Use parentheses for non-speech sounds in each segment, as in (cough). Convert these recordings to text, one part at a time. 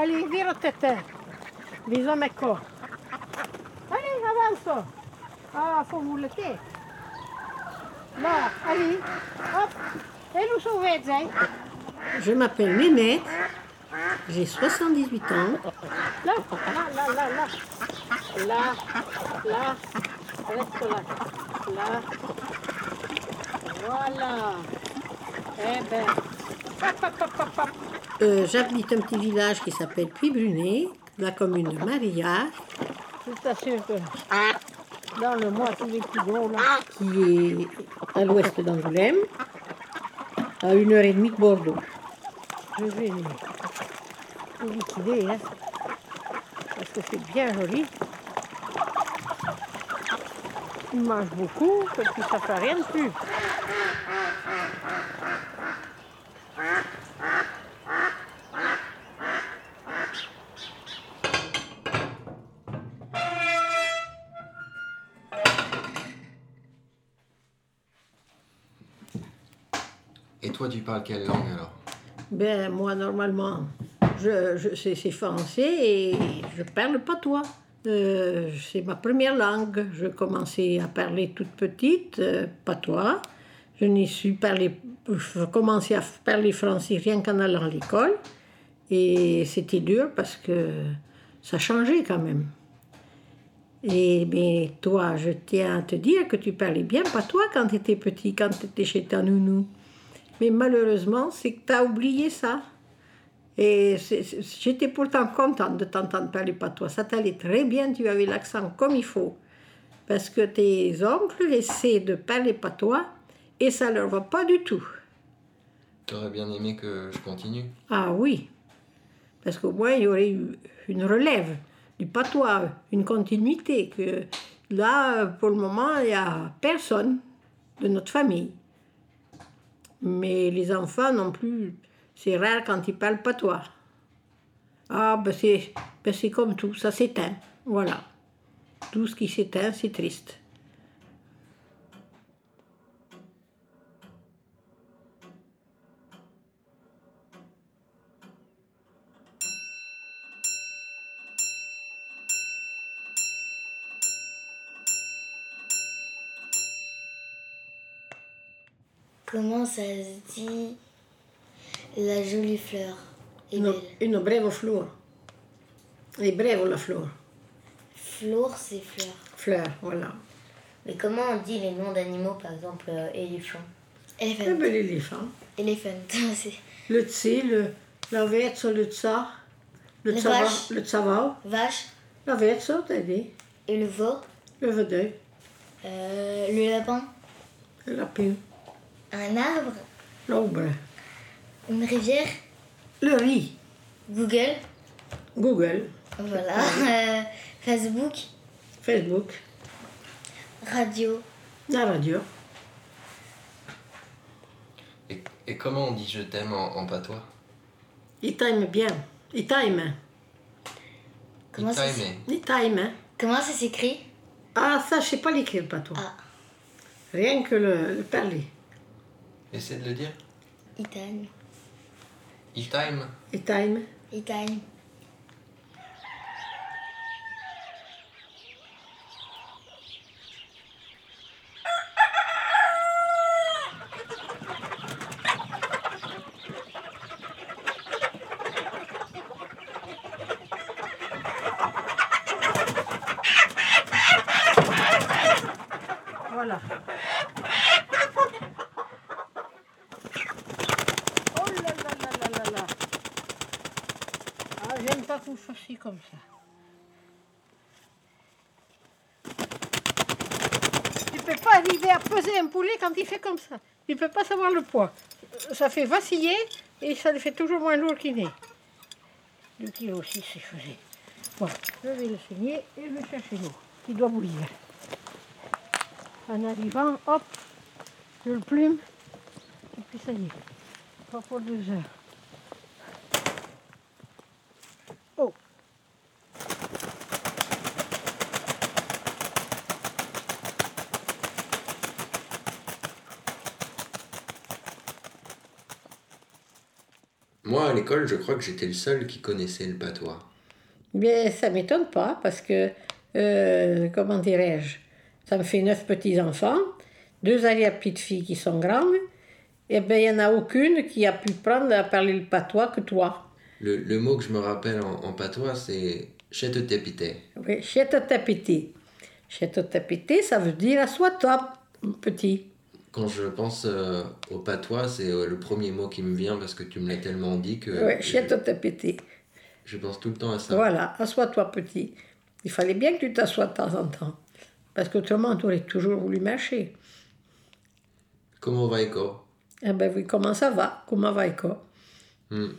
Allez, vire tête. Med corps. Allez, avance. Ah, faut vous lequer. Là, allez, hop. Et nous sauver, hein. Je m'appelle Nénette, j'ai 78 ans. Là, là, là, là, là. Là, là. Reste là. Là. Voilà. Eh ben. Hop, hop, hop, hop, hop. Euh, J'habite un petit village qui s'appelle Puy-Brunet, la commune de Mariage, Je t'assure que dans le mois, tous les petits gros, là, qui est à l'ouest d'Angoulême, à une heure et demie de Bordeaux. je vais les liquider, hein, parce que c'est bien joli. Ils mangent beaucoup, et puis ça fait rien de plus. Et toi, tu parles quelle langue alors Ben, moi, normalement, je, je, c'est français et je parle patois. Euh, c'est ma première langue. Je commençais à parler toute petite, euh, patois. Je n'ai su parler, je commençais à parler français rien qu'en allant à l'école. Et c'était dur parce que ça changeait quand même. Et mais toi, je tiens à te dire que tu parlais bien patois quand tu étais petit, quand tu étais chez ta nounou. Mais malheureusement, c'est que tu as oublié ça. Et j'étais pourtant contente de t'entendre parler patois. Ça t'allait très bien, tu avais l'accent comme il faut. Parce que tes oncles essaient de parler patois et ça leur va pas du tout. T'aurais bien aimé que je continue? Ah oui, parce qu'au moins il y aurait eu une relève du patois, une continuité. Que là, pour le moment, il n'y a personne de notre famille. Mais les enfants non plus, c'est rare quand ils parlent patois. Ah, ben c'est, ben c'est comme tout, ça s'éteint. Voilà. Tout ce qui s'éteint, c'est triste. Comment ça se dit la jolie fleur est Une, belle une breve fleur. Et breve la fleur. Fleur, c'est fleur. Fleur, voilà. Mais comment on dit les noms d'animaux, par exemple, euh, éléphant Un Elephant. bel éléphant. (laughs) Elephant. c'est- Le tsi, le, la vezzo, le tsa, le tsava, vache. le tsava, Vache la vezzo, t'as dit, et le veau. le vedeuil, Euh, le lapin. le lapin, Un arbre. l'arbre, Une rivière. le riz, Google. Google, Voilà. Euh, Facebook. Facebook, Radio. la radio. et, et comment on dit je t'aime en, en patois? Il t'aime bien, il t'aime, Comment ça il t'aime. Comment ça s'écrit? Ah, ça, je sais pas l'écrire, pas toi. Ah. Rien que le, le parler. Essaie de le dire. Itan. Il t'aime. Il t'aime. Itan. Voilà. Oh là là là là là là. Ah, j'aime pas ci comme ça. Tu peux pas arriver à peser un poulet quand il fait comme ça. Tu peux pas savoir le poids. Ça fait vaciller et ça le fait toujours moins lourd qu'il n'est. 2 kg 6 c'est faisait. Voilà, je vais le saigner et je chercher l'eau qui doit bouillir. En arrivant, hop, je le plume. Et puis ça y est. Pas pour deux heures. À l'école, je crois que j'étais le seul qui connaissait le patois. Bien, ça m'étonne pas parce que, euh, comment dirais-je, ça me fait neuf petits-enfants, deux arrière-petites-filles qui sont grandes, et bien, il n'y en a aucune qui a pu prendre à parler le patois que toi. Le, le mot que je me rappelle en, en patois, c'est chete tepite. Oui, chetotapiti. Chetotapiti, ça veut dire assois-toi, petit. Quand je pense euh, au patois, c'est euh, le premier mot qui me vient parce que tu me l'as tellement dit que Oui, je, chetotapiti. je pense tout le temps à ça. Voilà, assois-toi, petit. Il fallait bien que tu t'assoies de temps en temps. Parce qu'autrement, tu aurais toujours voulu marcher. Comment va Eko Eh ben oui, comment ça va? Comment va, Eko Hmm.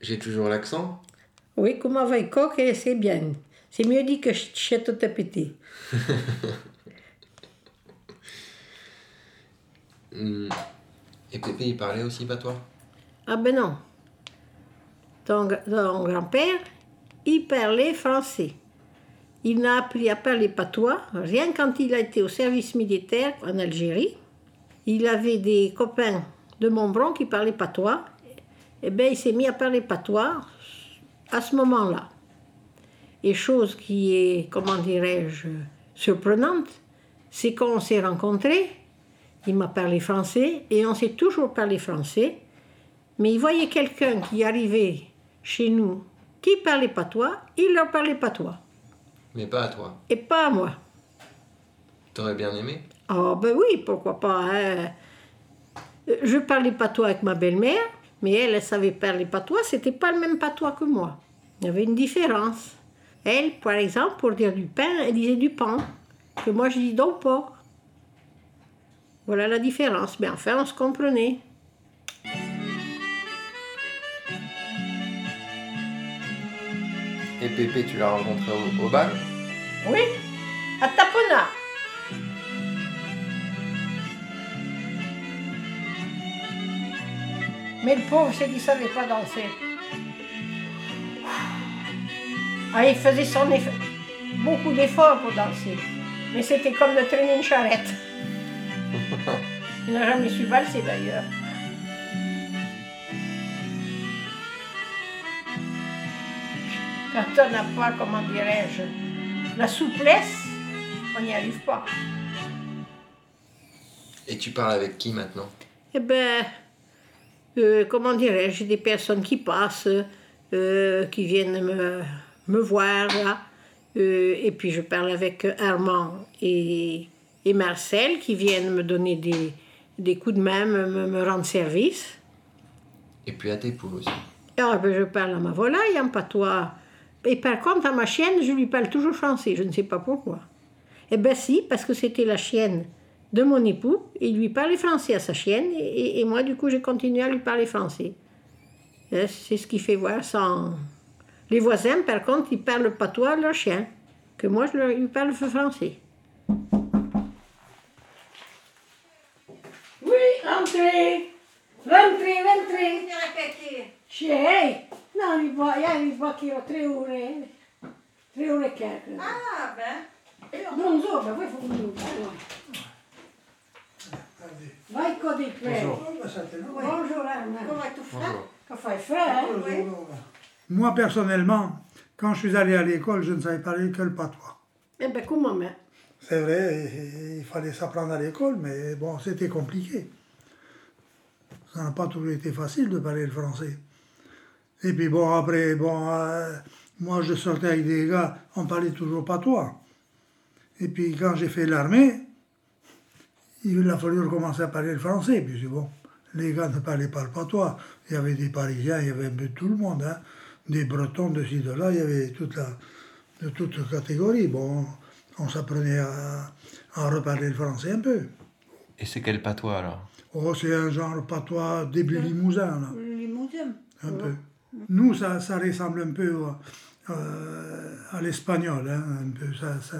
J'ai toujours l'accent? Oui, comment va, Eko c'est bien? C'est mieux dit que chetotapiti. Hmm. (laughs) Et Pépé, il parlait aussi patois Ah ben non. Ton, grand-père, il parlait français. Il n'a appris à parler patois rien quand il a été au service militaire en Algérie. Il avait des copains de Montbron qui parlaient patois. Et bien, il s'est mis à parler patois à ce moment-là. Et chose qui est, comment dirais-je, surprenante, c'est qu'on s'est rencontrés, il m'a parlé français, et on s'est toujours parlé français, mais il voyait quelqu'un qui arrivait chez nous qui parlait patois, il leur parlait patois, Mais pas à toi. et pas à moi. T'aurais bien aimé? Ah ben oui, pourquoi pas. hein. Je parlais patois avec ma belle-mère, mais elle, elle savait parler patois, c'était pas le même patois que moi. Il y avait une différence. Elle, par exemple, pour dire du pain, elle disait du pain, que moi je dis donc pas. Voilà la différence. Mais enfin, on se comprenait. Et Pépé, tu l'as rencontré au, au bal? Oui, à Tapona. Mais le pauvre, c'est qu'il ne savait pas danser. Ah, il faisait son eff- beaucoup d'efforts pour danser. Mais c'était comme de traîner une charrette. Il n'a jamais su valser d'ailleurs. Quand on n'a pas, comment dirais-je, la souplesse, on n'y arrive pas. Et tu parles avec qui maintenant? Eh ben, euh, comment dirais-je, j'ai des personnes qui passent, euh, qui viennent me, me voir, là. Euh, et puis je parle avec Armand et, et Marcel qui viennent me donner des, des coups de main, me, me- rendre service. Et puis à tes poules aussi. Ah, ben, je parle à ma volaille en patois. Et par contre, à ma chienne, je lui parle toujours français. Je ne sais pas pourquoi. Eh bien, si, parce que c'était la chienne de mon époux. Il lui parlait français à sa chienne. Et, et- moi, du coup, j'ai continué à lui parler français. Eh, C'est ce qui fait voir sans. Les voisins, par contre, ils parlent patois à leur chien. Que moi, je lui parle français. Oui, entrez Rentrez, rentrez Cioè, no, li può, io li può che ho tre ore, tre ore qualche. Ah, ben. So, ma voi Vai. Bonjour, Anna. Comment frais, hein? Moi, personnellement, quand je suis allé à l'école, je ne savais parler que le patois. Eh ben, comment mais? C'est vrai, il fallait s'apprendre à l'école, mais bon, c'était compliqué. Ça n'a pas toujours été facile de parler le français. Et puis bon, après, bon, euh, moi je sortais avec des gars, on parlait toujours patois. Et puis quand j'ai fait l'armée, il a fallu recommencer à parler le français. Puis bon, les gars ne parlaient pas le patois. Il y avait des Parisiens, il y avait un peu tout le monde, hein. des Bretons de ci, de là, il y avait toute la, de toutes catégories. Bon, on s'apprenait à, à reparler le français un peu. Et c'est quel patois alors? Oh, c'est un genre patois début limousin, là, Limousin. un peu. Nous, ça, ça ressemble un peu euh, à l'espagnol, hein, un peu. Ça, ça-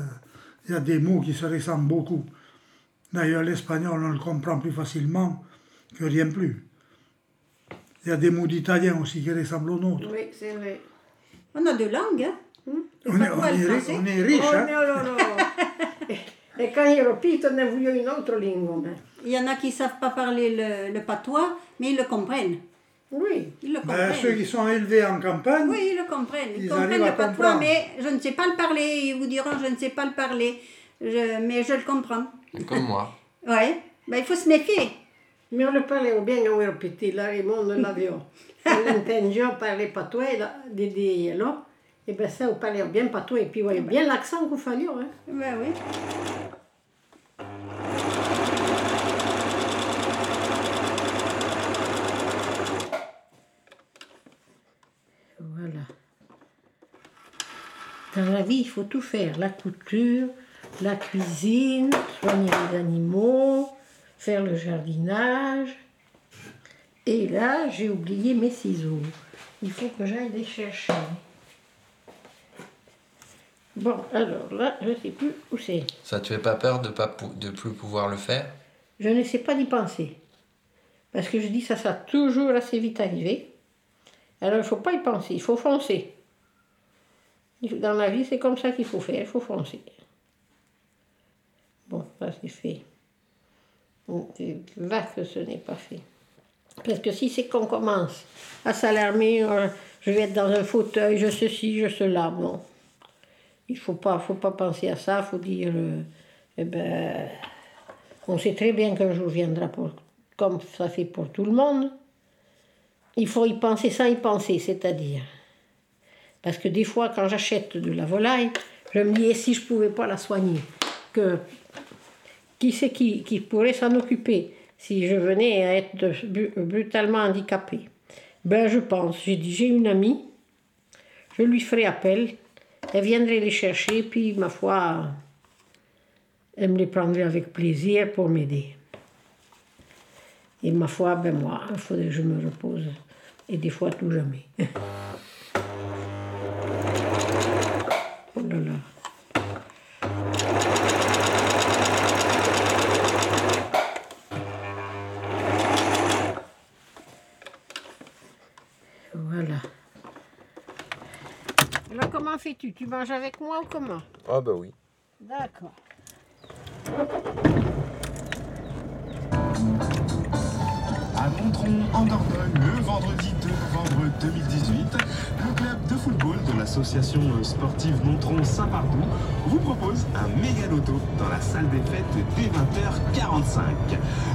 il y a des mots qui se ressemblent beaucoup. D'ailleurs, l'espagnol, on le comprend plus facilement que rien plus. Il y a des mots d'italien aussi qui ressemblent aux nôtres. Oui, c'est vrai. On a deux langues, hein On est, on est ri- on est riche, Oh hein. non, non, non. (laughs) Et quand il repite, on a voulu une autre langue. mais- Il y en a qui ne savent pas parler le, le patois, mais ils le comprennent. Oui. Ils le Ben, comprennent. ceux qui sont élevés en campagne, Oui, ils le comprennent. Ils, Ils comprennent le patois, comprendre. mais je ne sais pas le parler. Ils vous diront, je ne sais pas le parler. Je- mais je le comprends. Comme moi. (laughs) Ouais. Ben, il faut se méfier. Mais on le parlait bien quand on era petit, là, (laughs) et on l'avions. On l'entendions parler patois, là, des des là. Et bien ça, on parlait bien patois, et puis ouais, bien l'accent qu'il fallait. Hein. Ben oui. Voilà. Dans la vie, il faut tout faire. La couture, la cuisine, soigner les animaux, faire le jardinage. Et là, j'ai oublié mes ciseaux. Il faut que j'aille les chercher. Bon, alors là, je ne sais plus où c'est. Ça te fait pas peur de pas de plus pouvoir le faire? Je ne sais pas d'y penser. Parce que je dis ça, ça toujours assez vite arrivé. Alors il ne faut pas y penser, il faut foncer. Dans la vie, c'est comme ça qu'il faut faire, il faut foncer. Bon, ça c'est fait. C'est là que ce n'est pas fait. Parce que si c'est qu'on commence à s'alarmer, euh, je vais être dans un fauteuil, je ceci, je cela, non. Il ne faut pas, faut pas penser à ça, il faut dire, euh, eh ben, on sait très bien qu'un jour viendra pour, comme ça fait pour tout le monde. Il faut y penser sans y penser, c'est-à-dire. Parce que des fois, quand j'achète de la volaille, je me dis, si je ne pouvais pas la soigner? Que, Qui c'est qui, qui pourrait s'en occuper si je venais à être brutalement handicapée Ben, je pense, j'ai dit, j'ai une amie, je lui ferai appel, elle viendrait les chercher, puis ma foi, elle me les prendrait avec plaisir pour m'aider. Et ma foi, ben moi, il faudrait que je me repose. Et des fois, tout jamais. (laughs) là là. Voilà. Alors, comment fais-tu? Tu manges avec moi ou comment? Ah bah oui. D'accord. À Montron, en Dordogne, le vendredi 2 novembre 2018, le club de football de l'association sportive Montron Saint-Pardoux vous propose un méga loto dans la salle des fêtes dès 20h45.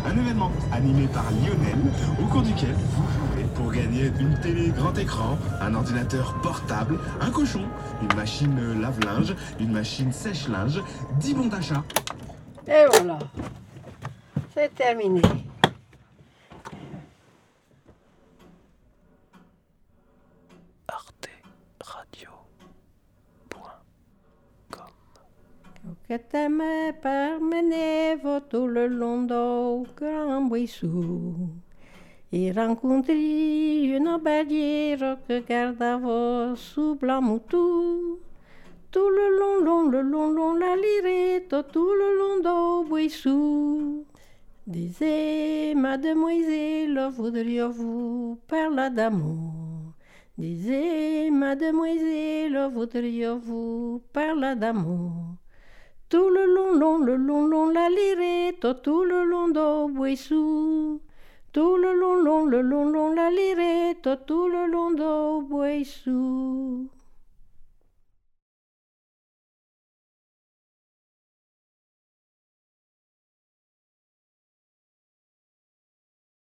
Un événement animé par Lionel, au cours duquel vous jouerez pour gagner une télé grand écran, un ordinateur portable, un cochon, une machine lave-linge, une machine sèche-linge, 10 bons d'achat. Et voilà. C'est terminé. Que t'aimais permenevo tout le long du grand buissou. Et rencontri une bergère que gardava sous blanc moutou. Tout le long, long, le long, long, la lirette, tout le long du buissou. Disait, mademoiselle, voudriez-vous parler d'amour? Disait, mademoiselle, voudriez-vous parler d'amour? Tout le long, long, le long, long, la lirette, tout le long du buissou. Tout le long, long, le long, long, la lirette, tout le long du buissou.